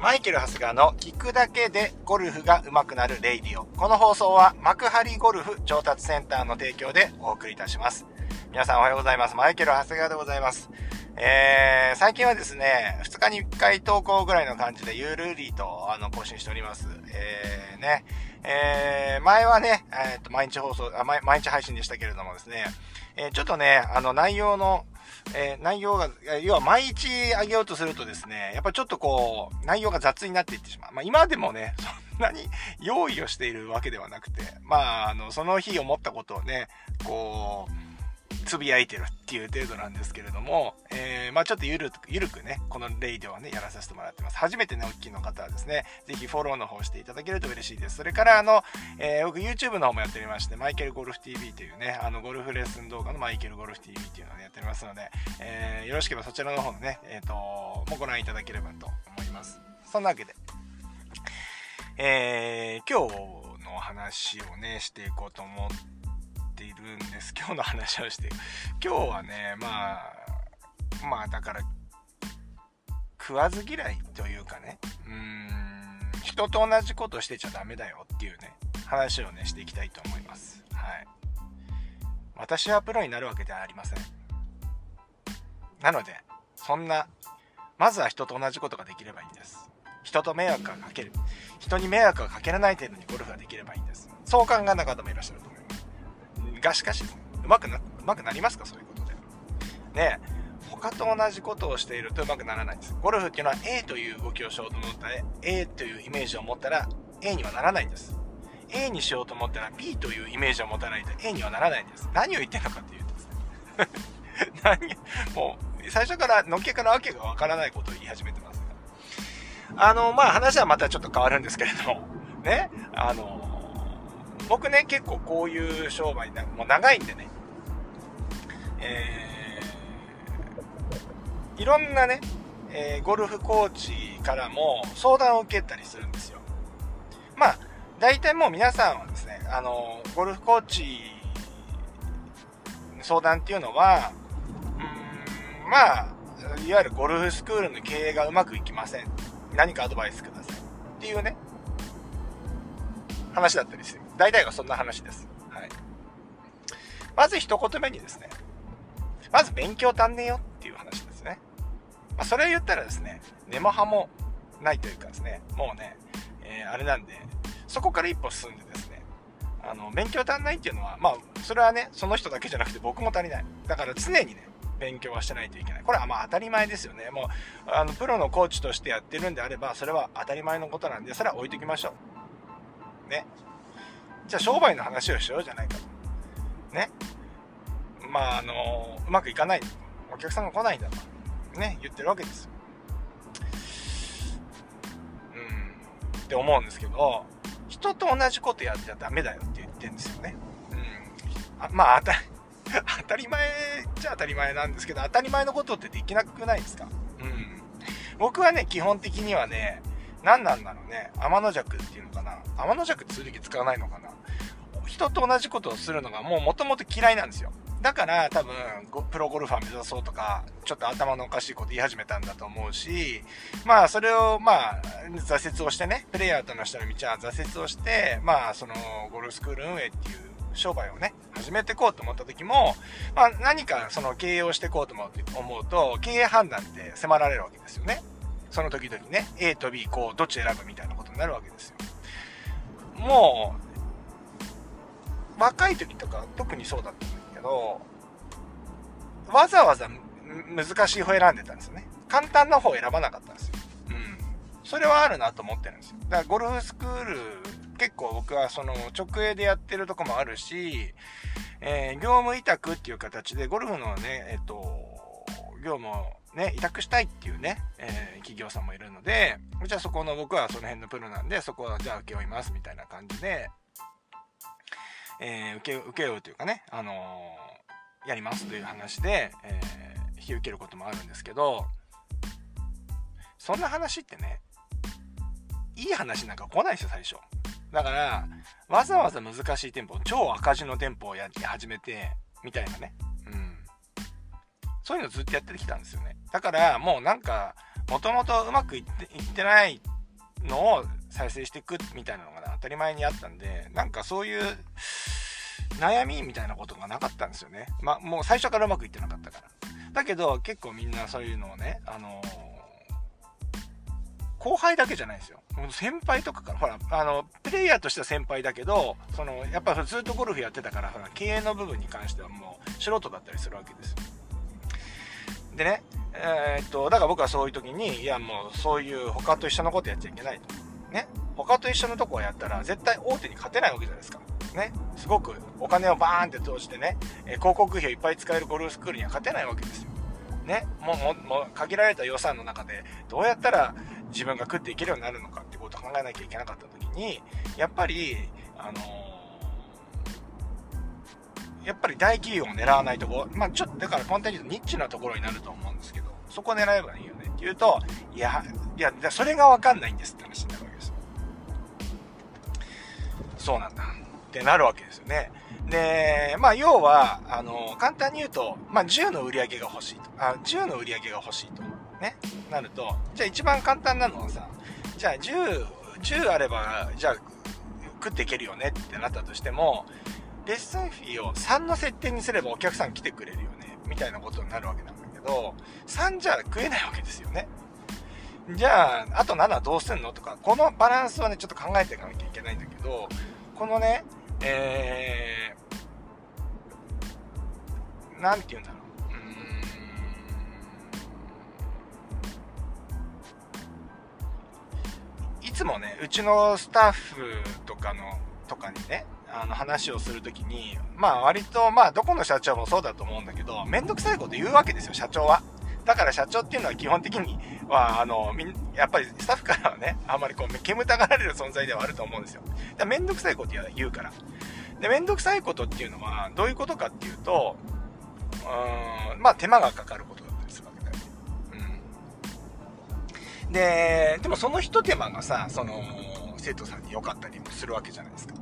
マイケル・ハスガーの聞くだけでゴルフが上手くなるレイディオ。この放送は幕張ゴルフ調達センターの提供でお送りいたします。皆さんおはようございます。マイケル・ハスガーでございます。えー、最近はですね、2日に1回投稿ぐらいの感じでゆるりとあの更新しております。えー、ね、えー、前はね、えー、っと、毎日放送あ毎、毎日配信でしたけれどもですね、えー、ちょっとね、あの内容の、えー、内容が、要は毎日あげようとするとですね、やっぱちょっとこう、内容が雑になっていってしまう。まあ今でもね、そんなに用意をしているわけではなくて、まあ、あの、その日思ったことをね、こう、つぶやいてるっていう程度なんですけれども、えー、まあちょっとゆるく、ゆるくね、このレイではね、やらさせてもらってます。初めてね、お聞きいの方はですね、ぜひフォローの方していただけると嬉しいです。それから、あの、えー、僕 YouTube の方もやっておりまして、マイケルゴルフ TV というね、あの、ゴルフレッスン動画のマイケルゴルフ TV っていうのをやっておりますので、えー、よろしければそちらの方のね、えっ、と、もご覧いただければと思います。そんなわけで、え、今日の話をね、していこうと思って、ているんです。今日の話をして。今日はね、まあ、まあだから、食わず嫌いというかね、うーん、人と同じことしてちゃダメだよっていうね、話をね、していきたいと思います。はい。私はプロになるわけではありません。なので、そんな、まずは人と同じことができればいいんです。人と迷惑がかける。人に迷惑がかけられない程度にゴルフができればいいんです。そう考えな方もいらっしゃるとがしかし、うまくな、うまくなりますか？そういうことで。ね他と同じことをしているとうまくならないんです。ゴルフっていうのは A という動きをしようと思ったら、A というイメージを持ったら A にはならないんです。A にしようと思ったら B というイメージを持たないと A にはならないんです。何を言ってんのかっていうとですね。何、もう、最初からのっけからわけがわからないことを言い始めてますが。あの、まあ話はまたちょっと変わるんですけれども、ね、あの、僕ね、結構こういう商売な、もう長いんでね、えー、いろんなね、えー、ゴルフコーチからも相談を受けたりするんですよ。まあ、大体もう皆さんはですね、あの、ゴルフコーチ相談っていうのは、うん、まあ、いわゆるゴルフスクールの経営がうまくいきません。何かアドバイスください。っていうね、話だったりする。大体がそんな話です。はい。まず一言目にですね、まず勉強足んねえよっていう話ですね。まあ、それを言ったらですね、根も葉もないというかですね、もうね、えー、あれなんで、そこから一歩進んでですね、あの、勉強足んないっていうのは、まあ、それはね、その人だけじゃなくて僕も足りない。だから常にね、勉強はしてないといけない。これはまあ当たり前ですよね。もう、あの、プロのコーチとしてやってるんであれば、それは当たり前のことなんで、それは置いときましょう。ね。じゃあ商売の話をしようじゃないかと。ね。まあ、あの、うまくいかない。お客さんが来ないんだと。ね、言ってるわけですよ。うん。って思うんですけど、人と同じことやっちゃダメだよって言ってるんですよね。うん。あまあ、当たり、当たり前じゃ当たり前なんですけど、当たり前のことってできなくないですか？うん。僕はね、基本的にはね、何なんだろうね。天の弱っていうのかな。天の弱剣使わないのかな。人と同じことをするのがもう元々嫌いなんですよ。だから多分、プロゴルファー目指そうとか、ちょっと頭のおかしいこと言い始めたんだと思うし、まあそれをまあ、挫折をしてね、プレイヤーとの人の道は挫折をして、まあそのゴルフスクール運営っていう商売をね、始めていこうと思った時も、まあ何かその経営をしていこうと思うと、経営判断って迫られるわけですよね。その時々ね、A と B、こう、どっち選ぶみたいなことになるわけですよ。もう、若い時とか特にそうだったんだけど、わざわざ難しい方選んでたんですよね。簡単な方選ばなかったんですよ。うん。それはあるなと思ってるんですよ。だからゴルフスクール、結構僕はその直営でやってるとこもあるし、えー、業務委託っていう形でゴルフのね、えっと、業務をね、委託したいっていうね、えー、企業さんもいるので、じゃあそこの僕はその辺のプロなんで、そこはじゃあ請け負いますみたいな感じで、えー、受け、受け負うというかね、あのー、やりますという話で、えー、引き受けることもあるんですけど、そんな話ってね、いい話なんか来ないですよ、最初。だから、わざわざ難しい店舗、超赤字の店舗をやり始めて、みたいなね。うん。そういうのずっとやってきたんですよね。だからもうなんか、もともとうまくいっていってないのを再生していくみたいなのが、ね当たり前にあったんで、なんかそういう悩みみたいなことがなかったんですよね。まあ、もう最初からうまくいってなかったから。だけど、結構みんなそういうのをね、あのー後輩だけじゃないですよ。先輩とかから、ほら、あの、プレイヤーとしては先輩だけど、その、やっぱずっとゴルフやってたから、ほら、経営の部分に関してはもう素人だったりするわけですよ。でね、えー、っと、だから僕はそういう時に、いやもうそういう他と一緒のことやっちゃいけないと。ね。他と一緒のとこをやったら、絶対大手に勝てないわけじゃないですか。ね。すごくお金をバーンって通してね、え広告費をいっぱい使えるゴルフスクールには勝てないわけですよ。ね。もう、もう限られた予算の中で、どうやったら自分が食っていけるようになるのかってことを考えなきゃいけなかった時に、やっぱり、あのー、やっぱり大企業を狙わないとこ、まあちょっと、だから簡単に言うとニッチなところになると思うんですけど、そこを狙えばいいよねって言うと、いや、いや、それがわかんないんですって話になるわけで。そうなんだ。ってなるわけですよね。で、まあ、要は、あの、簡単に言うと、まあ、10の売り上げが欲しいと。あ、10の売り上げが欲しいと。ね。なると、じゃあ一番簡単なのはさ、じゃあ10、10あれば、じゃあ食っていけるよねってなったとしても、レッスンフィーを3の設定にすればお客さん来てくれるよね、みたいなことになるわけなんだけど、3じゃ食えないわけですよね。じゃあ、あと7どうすんのとか、このバランスはね、ちょっと考えていかなきゃいけないんだけど、このね、えー、なんて言うんだろう。ういつもね、うちのスタッフとかの、とかにね、あの話をするときに、まあ割と、まあどこの社長もそうだと思うんだけど、めんどくさいこと言うわけですよ、社長は。だから社長っていうのは基本的には、あの、みん、やっぱりスタッフからはね、あんまりこう、煙たがられる存在ではあると思うんですよ。だめんどくさいこと言うから。で、めんどくさいことっていうのは、どういうことかっていうと、うん、まあ手間がかかることだったりするわけだよね。うん。で、でもその一手間がさ、その、生徒さんに良かったりもするわけじゃないですか。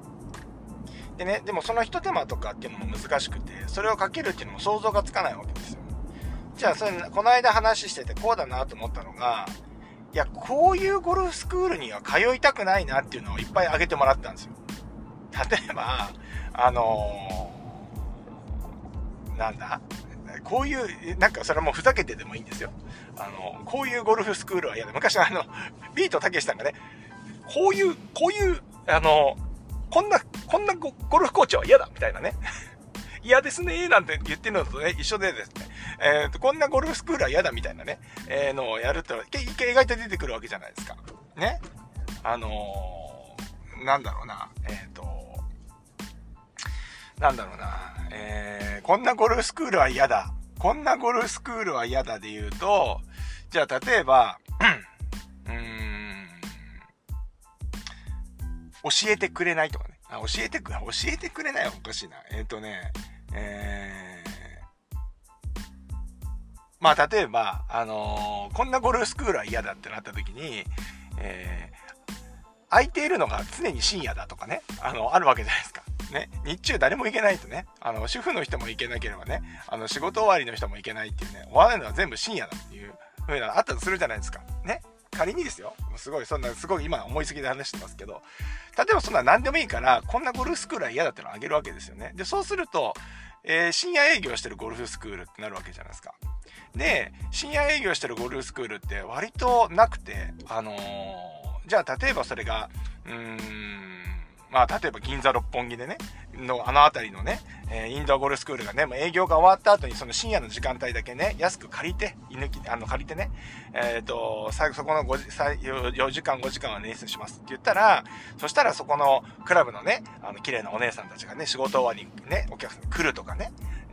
でね、でもその一手間とかっていうのも難しくて、それをかけるっていうのも想像がつかないわけですよ。じゃあ、それ、この間話しててこうだなと思ったのが、いや、こういうゴルフスクールには通いたくないなっていうのをいっぱい挙げてもらったんですよ。例えば、あのー、なんだ？こういう、なんかそれもふざけてでもいいんですよ。あの、こういうゴルフスクールは嫌だ。昔あの、ビートたけしさんがね、こういう、こういう、あの、こんな、こんなゴルフコーチは嫌だみたいなね。嫌ですねなんて言ってるのとね、一緒でですね、えっ、ー、と、こんなゴルフスクールは嫌だみたいなね、えー、のをやると、一回意外と出てくるわけじゃないですか。ね。あのー、なんだろうな、えっ、と、なんだろうな、えー、こんなゴルフスクールは嫌だ。こんなゴルフスクールは嫌だで言うと、じゃあ例えば、うん、教えてくれないとかね。あ、教えてく、教えてくれないおかしいな。えっ、ー、とね、えー、まあ例えば、あのー、こんなゴルフスクールは嫌だってなった時に、えー、空いているのが常に深夜だとかね、あの、あるわけじゃないですか。ね、日中誰も行けないとね、あの、主婦の人も行けなければね、あの、仕事終わりの人も行けないっていうね、終わるのは全部深夜だっていう風なあったとするじゃないですか。ね。仮にですよ。すごい、そんな、すごい今思いすぎで話してますけど、例えばそんな何でもいいから、こんなゴルフスクールは嫌だってのをあげるわけですよね。で、そうすると、えー、深夜営業してるゴルフスクールってなるわけじゃないですか。で、深夜営業してるゴルフスクールって割となくて、あのー、じゃあ例えばそれが、うーん、まあ、例えば銀座六本木でね、の、あの辺りのね、えー、インドアゴルスクールがね、もう営業が終わった後にその深夜の時間帯だけね、安く借りて、居抜き、あの、借りてね、えっ、ー、と、最後そこの5時4時間5時間は捻出しますって言ったら、そしたらそこのクラブのね、あの、綺麗なお姉さんたちがね、仕事終わりにね、お客さん来るとかね、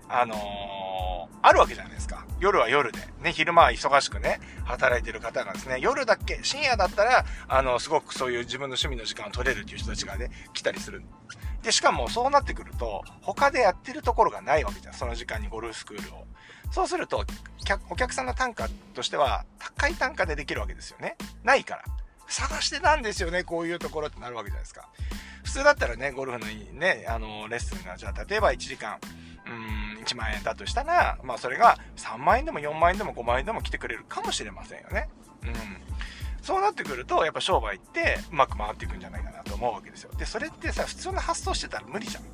あのー、あるわけじゃないですか。夜は夜で。ね、昼間は忙しくね、働いてる方がですね、夜だっけ、深夜だったら、あの、すごくそういう自分の趣味の時間を取れるっていう人たちがね、来たりする。で、しかもそうなってくると、他でやってるところがないわけじゃん。その時間にゴルフスクールを。そうすると、お客さんの単価としては、高い単価でできるわけですよね。ないから。探してたんですよね、こういうところってなるわけじゃないですか。普通だったらね、ゴルフのね、あの、レッスンが、じゃあ、例えば1時間、うん、1万円だとしたら、まあそれが3万円でも4万円でも5万円でも来てくれるかもしれませんよね。うん。そうなってくると、やっぱ商売ってうまく回っていくんじゃないかなと思うわけですよ。で、それってさ、普通の発想してたら無理じゃん。うん。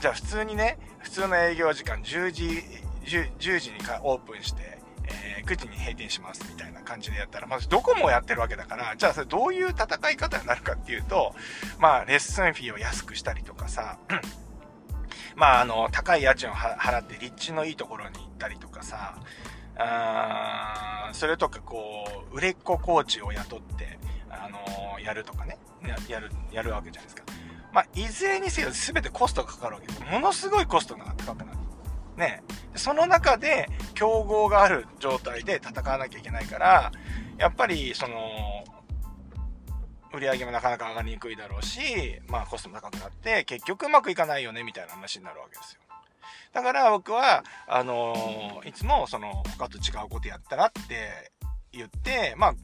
じゃあ普通にね、普通の営業時間10時、10, 10時にオープンして、えー、9時に閉店しますみたいな感じでやったら、まずどこもやってるわけだから、じゃあそれどういう戦い方になるかっていうと、まあ、レッスンフィーを安くしたりとかさ、まあ、あの、高い家賃を払って立地のいいところに行ったりとかさ、あそれとかこう、売れっ子コーチを雇って、あの、やるとかねや、る、やるわけじゃないですか。まあ、いずれにせよ全てコストがかかるわけです。ものすごいコストが高くなる。ね。その中で、競合がある状態で戦わなきゃいけないから、やっぱり、その、売り上げもなかなか上がりにくいだろうし、まあコストも高くなって、結局うまくいかないよね、みたいな話になるわけですよ。だから僕は、あのー、いつもその他と違うことやったらって言って、まあ、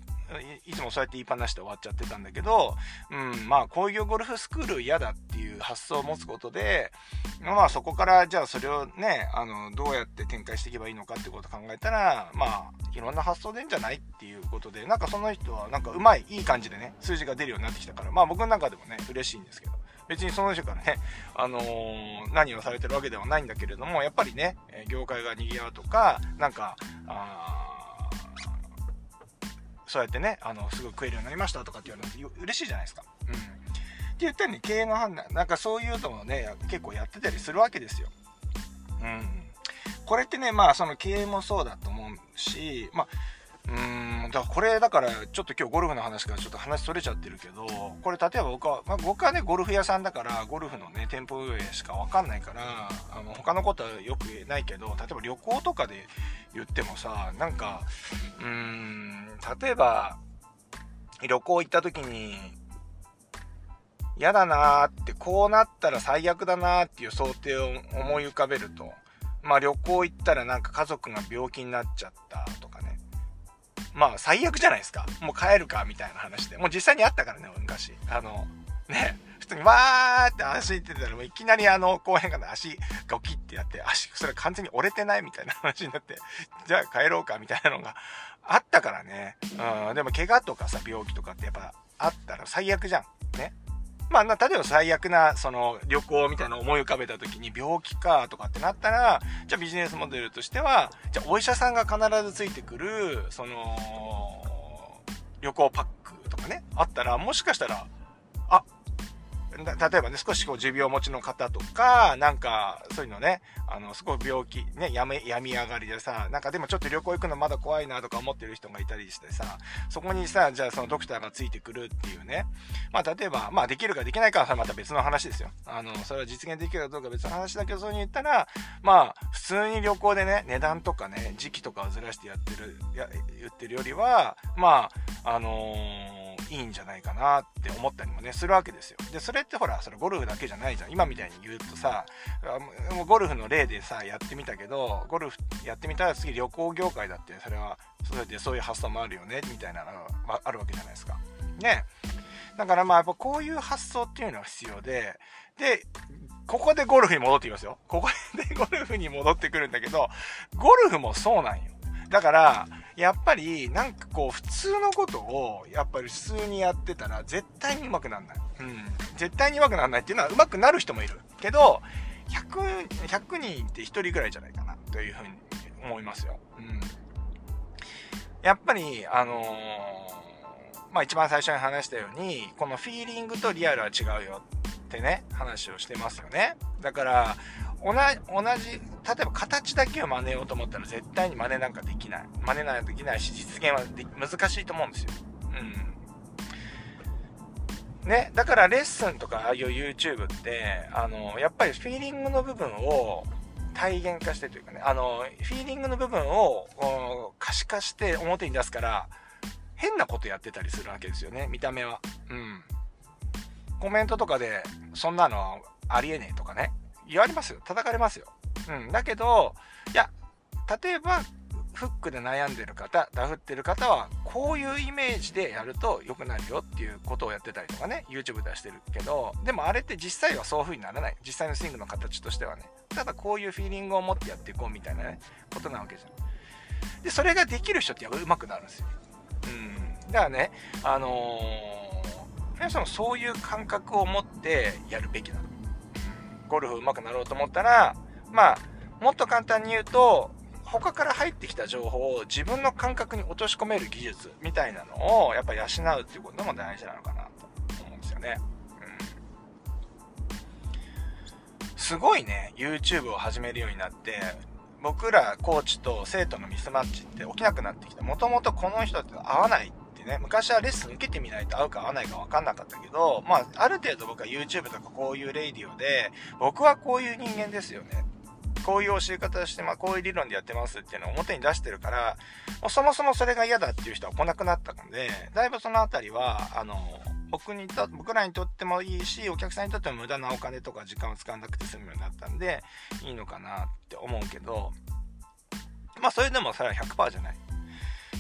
いつもそうやって言いっぱなしで終わっちゃってたんだけど、うん、まあ、工業ゴルフスクール嫌だっていう発想を持つことで、まあ、そこから、じゃあそれをね、あの、どうやって展開していけばいいのかってことを考えたら、まあ、いろんな発想でいいんじゃないっていうことで、なんかその人は、なんかうまい、いい感じでね、数字が出るようになってきたから、まあ僕の中でもね、嬉しいんですけど。別にその人からね、あのー、何をされてるわけではないんだけれども、やっぱりね、業界が賑わうとか、なんか、あそうやってね、あの、すぐ食えるようになりましたとかって言われると嬉しいじゃないですか。うん。って言ったように経営の判断、なんかそういうのもね、結構やってたりするわけですよ。うん。これってね、まあその経営もそうだと思うし、まあ、うーん、だからこれだからちょっと今日ゴルフの話からちょっと話それちゃってるけど、これ例えば僕は、まあ、僕はね、ゴルフ屋さんだから、ゴルフのね、店舗運営しかわかんないから、あの、他のことはよく言えないけど、例えば旅行とかで言ってもさ、なんか、うーん、例えば、旅行行った時に、嫌だなーって、こうなったら最悪だなーっていう想定を思い浮かべると、まあ旅行行ったらなんか家族が病気になっちゃったとか。まあ最悪じゃないですか。もう帰るかみたいな話で。もう実際にあったからね、昔。あの、ね、普通にわーって足行ってたらもういきなりあの公園から足がキってやって、足、それ完全に折れてないみたいな話になって、じゃあ帰ろうかみたいなのがあったからね。うん、でも怪我とかさ、病気とかってやっぱあったら最悪じゃん。ね。まあ、例えば最悪な、その、旅行みたいな思い浮かべた時に病気かとかってなったら、じゃあビジネスモデルとしては、じゃあお医者さんが必ずついてくる、その、旅行パックとかね、あったら、もしかしたら、例えばね、少しこう持病持ちの方とか、なんか、そういうのね、あの、すごい病気、ね、やめ、病み上がりでさ、なんかでもちょっと旅行行くのまだ怖いなとか思ってる人がいたりしてさ、そこにさ、じゃあそのドクターがついてくるっていうね、まあ例えば、まあできるかできないかはまた別の話ですよ。あの、それは実現できるかどうか別の話だけど、そういうに言ったら、まあ、普通に旅行でね、値段とかね、時期とかをずらしてやってる、や、言ってるよりは、まあ、あのーいいんじゃないかなって思ったりもね、するわけですよ。で、それってほら、それゴルフだけじゃないじゃん。今みたいに言うとさ、もうゴルフの例でさ、やってみたけど、ゴルフやってみたら次旅行業界だって、それは、それでそういう発想もあるよね、みたいなのがあるわけじゃないですか。ね。だからまあやっぱこういう発想っていうのは必要で、で、ここでゴルフに戻ってきますよ。ここでゴルフに戻ってくるんだけど、ゴルフもそうなんよ。だから、やっぱり、なんかこう、普通のことを、やっぱり普通にやってたら、絶対に上手くならない。うん。絶対に上手くならないっていうのは、上手くなる人もいる。けど、100、100人って1人ぐらいじゃないかな、というふうに思いますよ。うん。やっぱり、あのー、まあ一番最初に話したように、このフィーリングとリアルは違うよってね、話をしてますよね。だから、同じ、例えば形だけを真似ようと思ったら絶対に真似なんかできない。真似なんかできないし、実現は難しいと思うんですよ。うん。ね、だからレッスンとかああいう YouTube って、あの、やっぱりフィーリングの部分を体現化してというかね、あの、フィーリングの部分を可視化して表に出すから、変なことやってたりするわけですよね、見た目は。うん。コメントとかで、そんなのありえねえとかね。言われますよ。叩かれますよ。うん。だけど、いや、例えば、フックで悩んでる方、ダフってる方は、こういうイメージでやると良くなるよっていうことをやってたりとかね、YouTube 出してるけど、でもあれって実際はそういう風にならない。実際のスイングの形としてはね。ただこういうフィーリングを持ってやっていこうみたいなね、ことなわけじゃん。で、それができる人ってやっぱ上手くなるんですよ。うん。だからね、あのー、皆さんもそういう感覚を持ってやるべきだと。ゴルフ上手くなろうと思ったら、まあ、もっと簡単に言うと、他から入ってきた情報を自分の感覚に落とし込める技術みたいなのをやっぱ養うっていうことも大事なのかなと思うんですよね。うん、すごいね、YouTube を始めるようになって、僕らコーチと生徒のミスマッチって起きなくなってきた。もともとこの人って合わないってね、昔はレッスン受けてみないと合うか合わないか分かんなかったけど、まあ、ある程度僕は YouTube とかこういうレイディオで、僕はこういう人間ですよね。こういう教え方して、まあ、こういう理論でやってますっていうのを表に出してるから、もうそもそもそれが嫌だっていう人は来なくなったので、だいぶそのあたりは、あの、僕にと、僕らにとってもいいし、お客さんにとっても無駄なお金とか時間を使わなくて済むようになったんで、いいのかなって思うけど、まあそれでもそれは100%じゃない。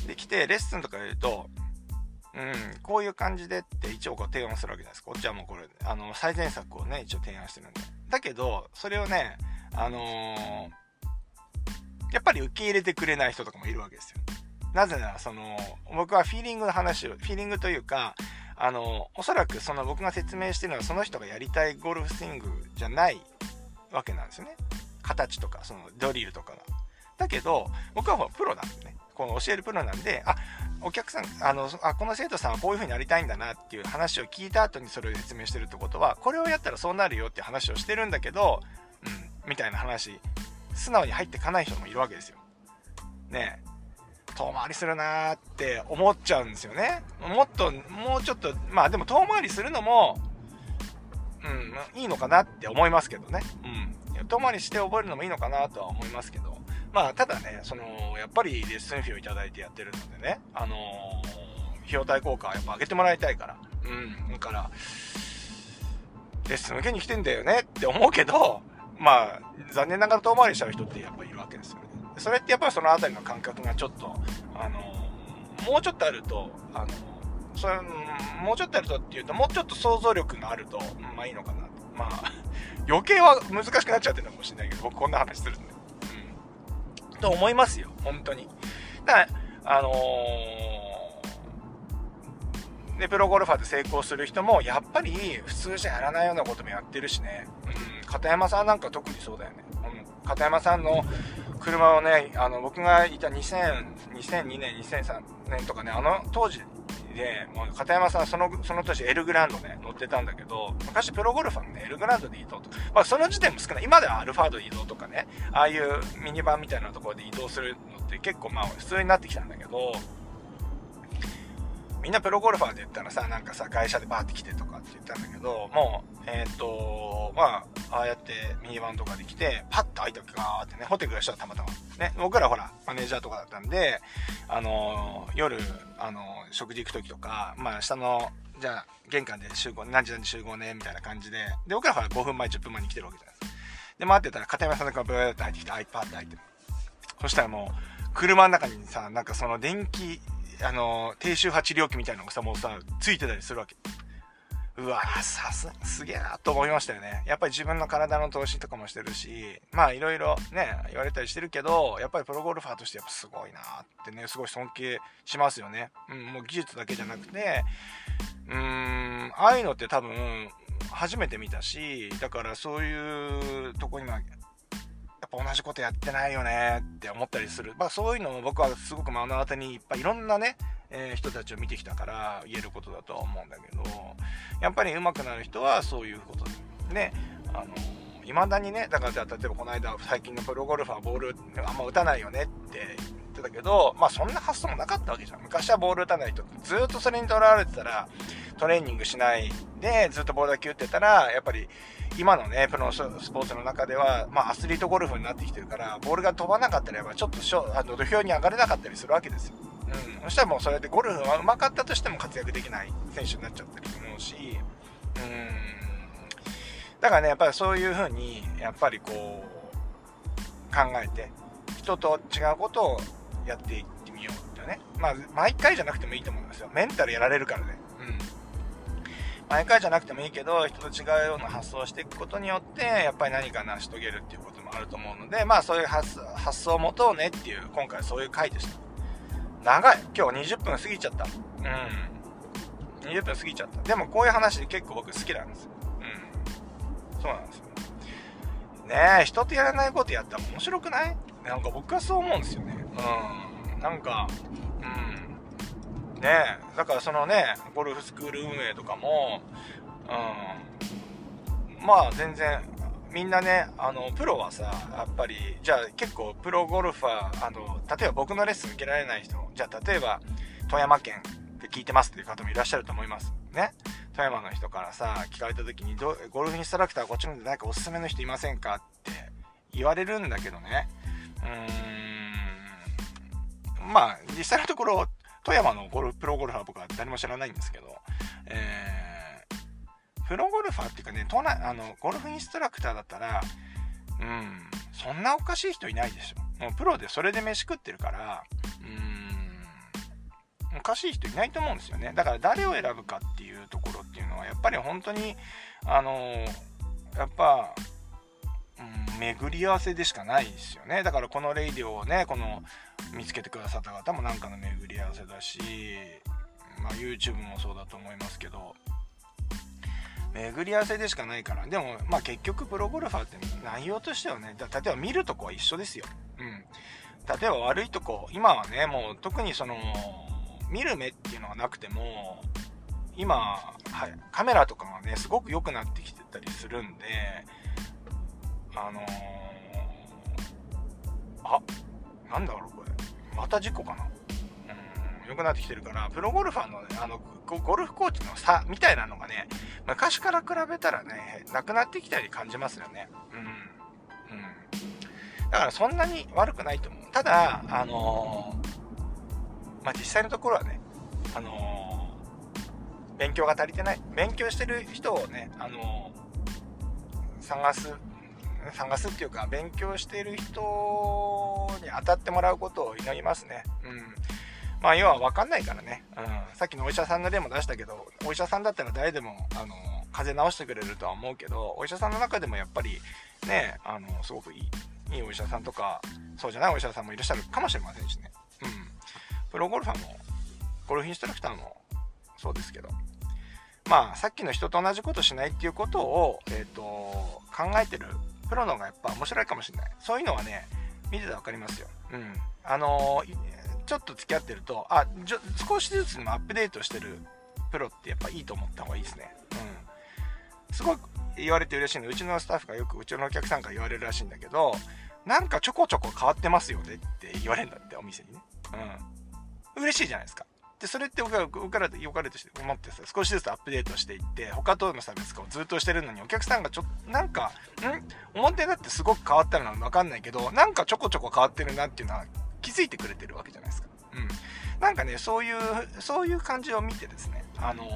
できて、レッスンとか言うと、うん、こういう感じでって一応こう提案するわけじゃないですか。こっちはもうこれ、あの、最善策をね、一応提案してるんで。だけど、それをね、あのー、やっぱり受け入れてくれない人とかもいるわけですよ。なぜなら、その、僕はフィーリングの話を、フィーリングというか、あの、おそらくその僕が説明してるのはその人がやりたいゴルフスイングじゃないわけなんですよね。形とか、そのドリルとかが。だけど、僕はほらプロなんでね。この教えるプロなんで、あ、お客さん、あの、あ、この生徒さんはこういう風になりたいんだなっていう話を聞いた後にそれを説明してるってことは、これをやったらそうなるよって話をしてるんだけど、うん、みたいな話、素直に入ってかない人もいるわけですよ。ね遠回りするなーって思っちゃうんですよね。もっと、もうちょっと、まあでも遠回りするのも、うん、いいのかなって思いますけどね。うん。遠回りして覚えるのもいいのかなとは思いますけど。まあ、ただね、その、やっぱりレッスン費をいただいてやってるのでね、あのー、費用対効果はやっぱ上げてもらいたいから。うん。だから、レッスン受けに来てんだよねって思うけど、まあ、残念ながら遠回りしちゃう人ってやっぱいるわけですよね。それってやっぱりそのあたりの感覚がちょっと、あのー、もうちょっとあると、あのー、それ、もうちょっとあるとっていうと、もうちょっと想像力があると、まあいいのかなと。まあ、余計は難しくなっちゃってるのかもしれないけど、僕こんな話するんで。と思いますよ、本当に。だから、あのー、で、プロゴルファーで成功する人も、やっぱり普通じゃやらないようなこともやってるしね。うん、片山さんなんか特にそうだよね。うん、片山さんの車をね、あの、僕がいた2000、2002年、2003年とかね、あの当時で、もう片山さんその、その年エルグランドね、乗ってたんだけど、昔プロゴルファーのね、エルグランドで移動と。まあその時点も少ない。今ではアルファード移動とかね、ああいうミニバンみたいなところで移動するのって結構まあ普通になってきたんだけど、みんなプロゴルファーで言ったらさ、なんかさ、会社でバーって来てとかって言ったんだけど、もう、えっ、ー、と、まあ、ああやってミニバンとかで来て、パッと開いたガーってね、ホテルがしたたまたま。ね、僕らほら、マネージャーとかだったんで、あの、夜、あの、食事行く時とか、まあ、下の、じゃあ、玄関で集合、何時何時集合ね、みたいな感じで、で、僕らほら5分前、10分前に来てるわけじゃないですか。で、待ってたら、片山さんの顔ブーって入ってきて、アイパーって入って。そしたらもう、車の中にさ、なんかその電気、あの、低周波治療器みたいなのがさ、もうさ、ついてたりするわけ。うわさす、すげえなと思いましたよね。やっぱり自分の体の投資とかもしてるし、まあいろいろね、言われたりしてるけど、やっぱりプロゴルファーとしてやっぱすごいなってね、すごい尊敬しますよね。うん、もう技術だけじゃなくて、うーん、ああいうのって多分、初めて見たし、だからそういうとこにはやっぱ同じことやってないよねって思ったりする。まあそういうのも僕はすごく目の当たりにいっぱいいろんなね、えー、人たちを見てきたから言えることだとは思うんだけど、やっぱり上手くなる人はそういうことでね、あの、未だにね、だからじゃあ例えばこの間最近のプロゴルファーボールあんま打たないよねってってたけど、まあそんな発想もなかったわけじゃん。昔はボール打たない人ってずっとそれにとらわれてたら、トレーニングしないでずっとボールだけ打ってたら、やっぱり今のね、プロのスポーツの中では、まあ、アスリートゴルフになってきてるから、ボールが飛ばなかったら、ちょっとしょあの土俵に上がれなかったりするわけですよ。うん。そしたらもうそれでゴルフは上手かったとしても活躍できない選手になっちゃったりするし、うん。だからね、やっぱりそういうふうに、やっぱりこう、考えて、人と違うことをやっていってみようってね。まあ、毎回じゃなくてもいいと思うんですよ。メンタルやられるからね。毎回じゃなくてもいいけど、人と違うような発想をしていくことによって、やっぱり何か成し遂げるっていうこともあると思うので、まあそういう発想を持とうねっていう、今回そういう回でした。長い。今日20分過ぎちゃった。うん。20分過ぎちゃった。でもこういう話結構僕好きなんですよ。うん。そうなんですよ。ねえ、人とやらないことやったら面白くない？なんか僕はそう思うんですよね。うん。なんか、うん。ねえ、だからそのね、ゴルフスクール運営とかも、うん。まあ全然、みんなね、あの、プロはさ、やっぱり、じゃあ結構プロゴルファー、あの、例えば僕のレッスン受けられない人、じゃあ例えば、富山県で聞いてますっていう方もいらっしゃると思います。ね。富山の人からさ、聞かれた時にど、ゴルフインストラクターこっちので何かおすすめの人いませんかって言われるんだけどね。うーん。まあ、実際のところ、富山のゴルプロゴルファー僕は誰も知らないんですけど、えープロゴルファーっていうかね、都内、あの、ゴルフインストラクターだったら、うん、そんなおかしい人いないでしょ。もうプロでそれで飯食ってるから、うん、おかしい人いないと思うんですよね。だから誰を選ぶかっていうところっていうのは、やっぱり本当に、あのやっぱ、うん、巡り合わせでしかないですよね。だからこのレイディオをね、この見つけてくださった方もなんかの巡り合わせだし、まあ、YouTube もそうだと思いますけど、巡り合わせでしかないから。でもまあ結局プロゴルファーって内容としてはね例えば見るとこは一緒ですよ。うん。例えば悪いとこ今はねもう特にその見る目っていうのがなくても今、はい、カメラとかがねすごく良くなってきてたりするんであのー、あなんだろうこれまた事故かな良くなってきてるから、プロゴルファーのね、あの、ゴルフコーチの差みたいなのがね、昔から比べたらね、なくなってきたり感じますよね。うん。うん。だからそんなに悪くないと思う。ただ、あのー、まあ、実際のところはね、あのー、勉強が足りてない。勉強してる人をね、あの、探す、探すっていうか、勉強している人に当たってもらうことを祈りますね。うん。まあ要は分かんないからね、うん、さっきのお医者さんの例も出したけどお医者さんだったら誰でもあの風邪治してくれるとは思うけどお医者さんの中でもやっぱりねあのすごくいいいいお医者さんとかそうじゃないお医者さんもいらっしゃるかもしれませんしね、うん、プロゴルファーもゴルフインストラクターもそうですけど。まあさっきの人と同じことしないっていうことを、えーと、考えてるプロの方がやっぱ面白いかもしれないそういうのはね見てて分かりますよ、うん、あのーちょっと付き合ってると、あ、少しずつでもアップデートしてるプロってやっぱいいと思った方がいいですね。うん。すごく言われて嬉しいの。うちのスタッフがよくうちのお客さんから言われるらしいんだけど、なんかちょこちょこ変わってますよねって言われるんだって、お店にね。うん。嬉しいじゃないですか。で、それって僕は、僕から良かれとして思ってさ、少しずつアップデートしていって、他との差別化をずっとしてるのに、お客さんがちょっと、なんか、ん？表だってすごく変わったのはわかんないけど、なんかちょこちょこ変わってるなっていうのは気づいてくれてるわけじゃないですか。うん。なんかね、そういう、そういう感じを見てですね、あのー、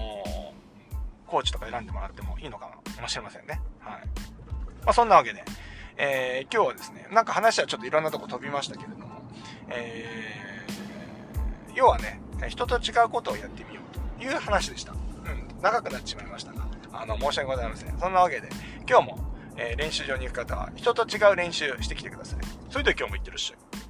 コーチとか選んでもらってもいいのかもしれませんね。はい。まあ、そんなわけで、えー、今日はですね、なんか話はちょっといろんなとこ飛びましたけれども、えー、要はね、人と違うことをやってみようという話でした。うん、長くなってしまいましたが、あの、申し訳ございません。そんなわけで、今日も、えー、練習場に行く方は、人と違う練習してきてください。それでは今日も行ってらっしゃい。